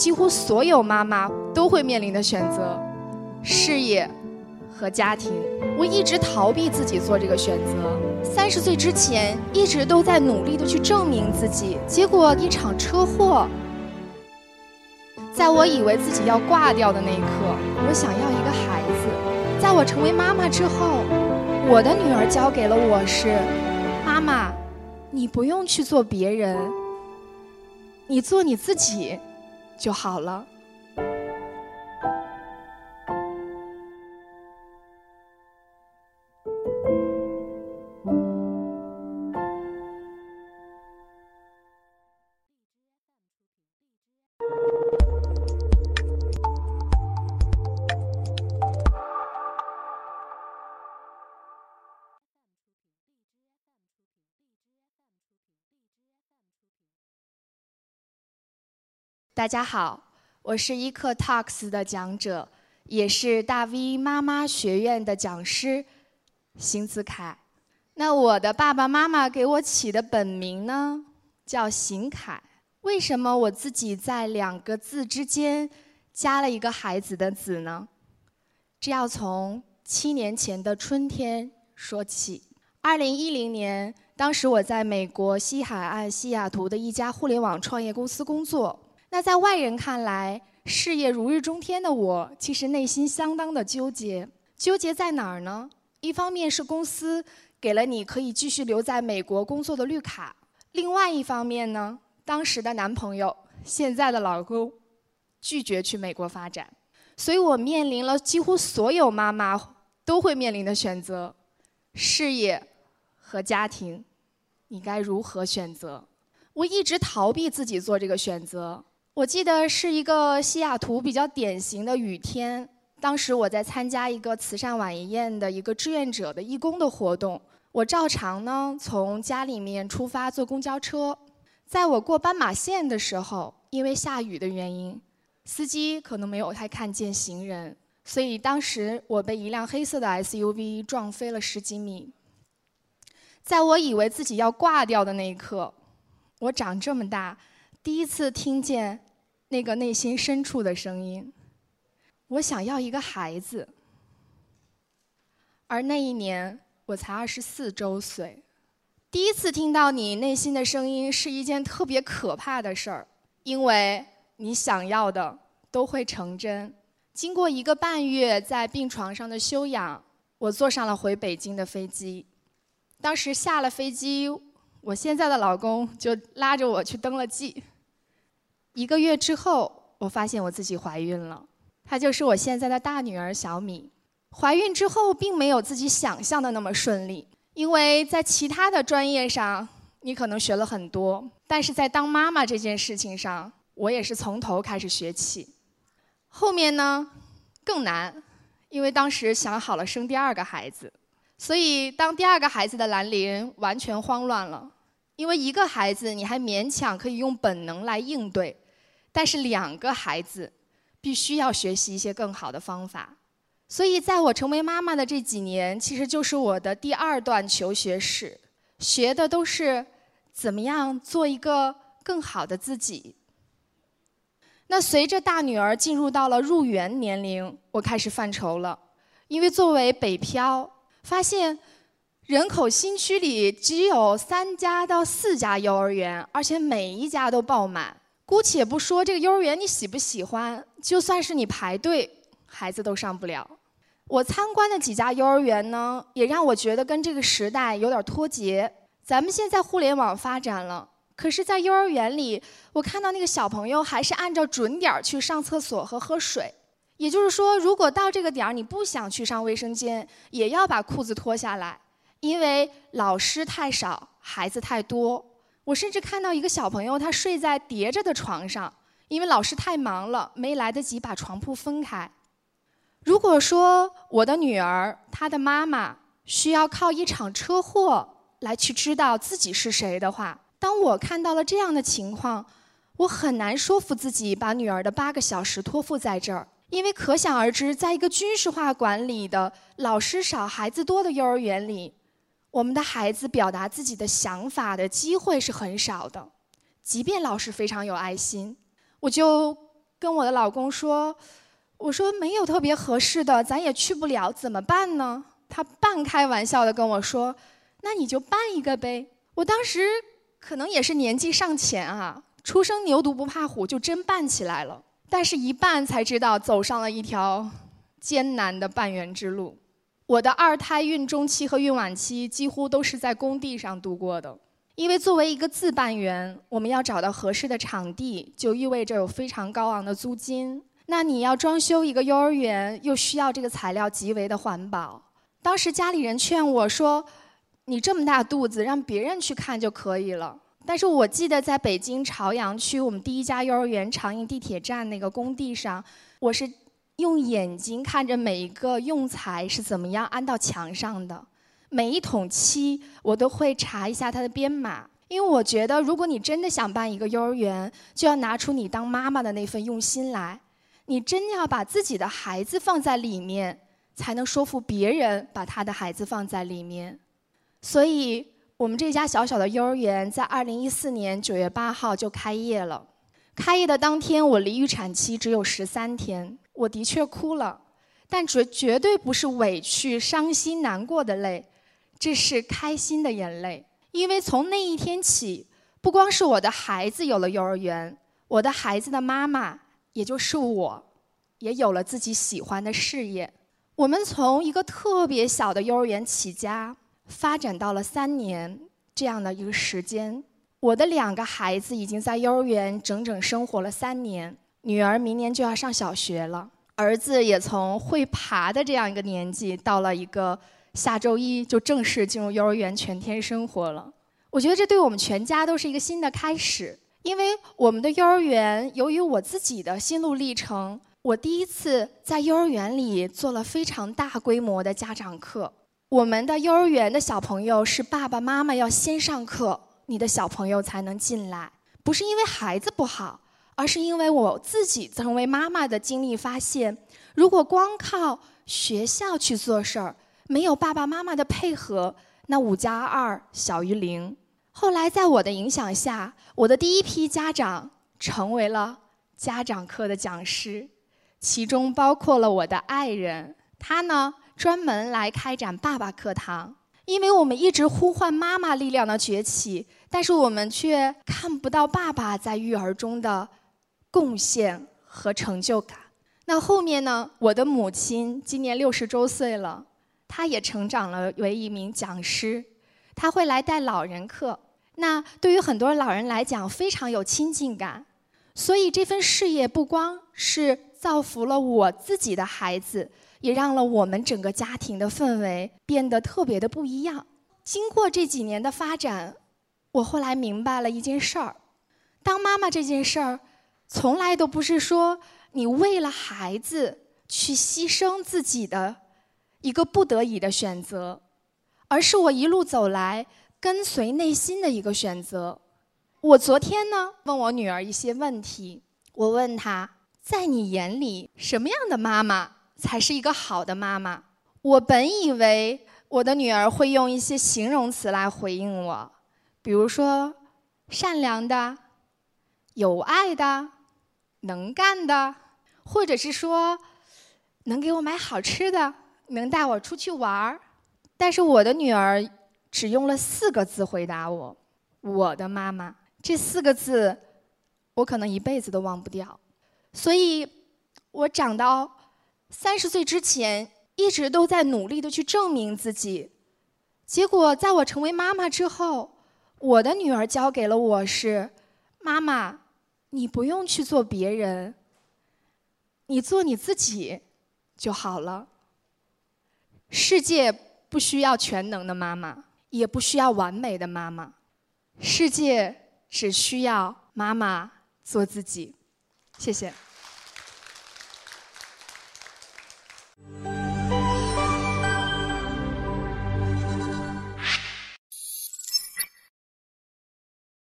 几乎所有妈妈都会面临的选择：事业和家庭。我一直逃避自己做这个选择。三十岁之前，一直都在努力的去证明自己，结果一场车祸，在我以为自己要挂掉的那一刻，我想要一个孩子。在我成为妈妈之后，我的女儿交给了我是：妈妈，你不用去做别人，你做你自己就好了。大家好，我是伊克 Talks 的讲者，也是大 V 妈妈学院的讲师，邢子凯。那我的爸爸妈妈给我起的本名呢，叫邢凯。为什么我自己在两个字之间加了一个孩子的“子”呢？这要从七年前的春天说起。二零一零年，当时我在美国西海岸西雅图的一家互联网创业公司工作。那在外人看来，事业如日中天的我，其实内心相当的纠结。纠结在哪儿呢？一方面是公司给了你可以继续留在美国工作的绿卡，另外一方面呢，当时的男朋友，现在的老公，拒绝去美国发展，所以我面临了几乎所有妈妈都会面临的选择：事业和家庭，你该如何选择？我一直逃避自己做这个选择。我记得是一个西雅图比较典型的雨天，当时我在参加一个慈善晚宴的一个志愿者的义工的活动。我照常呢从家里面出发坐公交车，在我过斑马线的时候，因为下雨的原因，司机可能没有太看见行人，所以当时我被一辆黑色的 SUV 撞飞了十几米。在我以为自己要挂掉的那一刻，我长这么大第一次听见。那个内心深处的声音，我想要一个孩子。而那一年我才二十四周岁，第一次听到你内心的声音是一件特别可怕的事儿，因为你想要的都会成真。经过一个半月在病床上的休养，我坐上了回北京的飞机。当时下了飞机，我现在的老公就拉着我去登了记。一个月之后，我发现我自己怀孕了，她就是我现在的大女儿小米。怀孕之后，并没有自己想象的那么顺利，因为在其他的专业上，你可能学了很多，但是在当妈妈这件事情上，我也是从头开始学起。后面呢，更难，因为当时想好了生第二个孩子，所以当第二个孩子的来临，完全慌乱了。因为一个孩子你还勉强可以用本能来应对，但是两个孩子必须要学习一些更好的方法。所以在我成为妈妈的这几年，其实就是我的第二段求学史，学的都是怎么样做一个更好的自己。那随着大女儿进入到了入园年龄，我开始犯愁了，因为作为北漂，发现。人口新区里只有三家到四家幼儿园，而且每一家都爆满。姑且不说这个幼儿园你喜不喜欢，就算是你排队，孩子都上不了。我参观的几家幼儿园呢，也让我觉得跟这个时代有点脱节。咱们现在互联网发展了，可是，在幼儿园里，我看到那个小朋友还是按照准点儿去上厕所和喝水。也就是说，如果到这个点儿你不想去上卫生间，也要把裤子脱下来。因为老师太少，孩子太多，我甚至看到一个小朋友，他睡在叠着的床上，因为老师太忙了，没来得及把床铺分开。如果说我的女儿，她的妈妈需要靠一场车祸来去知道自己是谁的话，当我看到了这样的情况，我很难说服自己把女儿的八个小时托付在这儿，因为可想而知，在一个军事化管理的、老师少、孩子多的幼儿园里。我们的孩子表达自己的想法的机会是很少的，即便老师非常有爱心，我就跟我的老公说：“我说没有特别合适的，咱也去不了，怎么办呢？”他半开玩笑的跟我说：“那你就办一个呗。”我当时可能也是年纪尚浅啊，初生牛犊不怕虎，就真办起来了。但是，一办才知道走上了一条艰难的办园之路。我的二胎孕中期和孕晚期几乎都是在工地上度过的。因为作为一个自办园，我们要找到合适的场地，就意味着有非常高昂的租金。那你要装修一个幼儿园，又需要这个材料极为的环保。当时家里人劝我说：“你这么大肚子，让别人去看就可以了。”但是我记得在北京朝阳区，我们第一家幼儿园长营地铁站那个工地上，我是用眼睛看着每一个用材是怎么样安到墙上的。每一桶漆，我都会查一下它的编码，因为我觉得，如果你真的想办一个幼儿园，就要拿出你当妈妈的那份用心来，你真要把自己的孩子放在里面，才能说服别人把他的孩子放在里面。所以，我们这家小小的幼儿园在二零一四年九月八号就开业了。开业的当天，我离预产期只有十三天，我的确哭了，但绝绝对不是委屈、伤心、难过的泪。这是开心的眼泪，因为从那一天起，不光是我的孩子有了幼儿园，我的孩子的妈妈，也就是我，也有了自己喜欢的事业。我们从一个特别小的幼儿园起家，发展到了三年这样的一个时间。我的两个孩子已经在幼儿园整整生活了三年，女儿明年就要上小学了，儿子也从会爬的这样一个年纪，到了一个。下周一就正式进入幼儿园全天生活了。我觉得这对我们全家都是一个新的开始，因为我们的幼儿园，由于我自己的心路历程，我第一次在幼儿园里做了非常大规模的家长课。我们的幼儿园的小朋友是爸爸妈妈要先上课，你的小朋友才能进来，不是因为孩子不好，而是因为我自己成为妈妈的经历发现，如果光靠学校去做事儿。没有爸爸妈妈的配合，那五加二小于零。后来在我的影响下，我的第一批家长成为了家长课的讲师，其中包括了我的爱人，他呢专门来开展爸爸课堂。因为我们一直呼唤妈妈力量的崛起，但是我们却看不到爸爸在育儿中的贡献和成就感。那后面呢？我的母亲今年六十周岁了。她也成长了为一名讲师，她会来带老人课。那对于很多老人来讲，非常有亲近感。所以这份事业不光是造福了我自己的孩子，也让了我们整个家庭的氛围变得特别的不一样。经过这几年的发展，我后来明白了一件事儿：当妈妈这件事儿，从来都不是说你为了孩子去牺牲自己的。一个不得已的选择，而是我一路走来跟随内心的一个选择。我昨天呢问我女儿一些问题，我问她，在你眼里什么样的妈妈才是一个好的妈妈？我本以为我的女儿会用一些形容词来回应我，比如说善良的、有爱的、能干的，或者是说能给我买好吃的。能带我出去玩儿，但是我的女儿只用了四个字回答我：“我的妈妈。”这四个字，我可能一辈子都忘不掉。所以，我长到三十岁之前，一直都在努力的去证明自己。结果，在我成为妈妈之后，我的女儿教给了我是：妈妈，你不用去做别人，你做你自己就好了。世界不需要全能的妈妈，也不需要完美的妈妈，世界只需要妈妈做自己。谢谢。